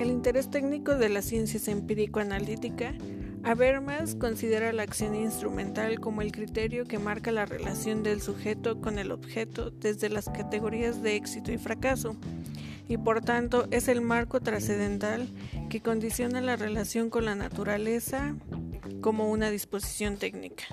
El interés técnico de las ciencias empírico-analítica, Habermas considera la acción instrumental como el criterio que marca la relación del sujeto con el objeto desde las categorías de éxito y fracaso, y por tanto es el marco trascendental que condiciona la relación con la naturaleza como una disposición técnica.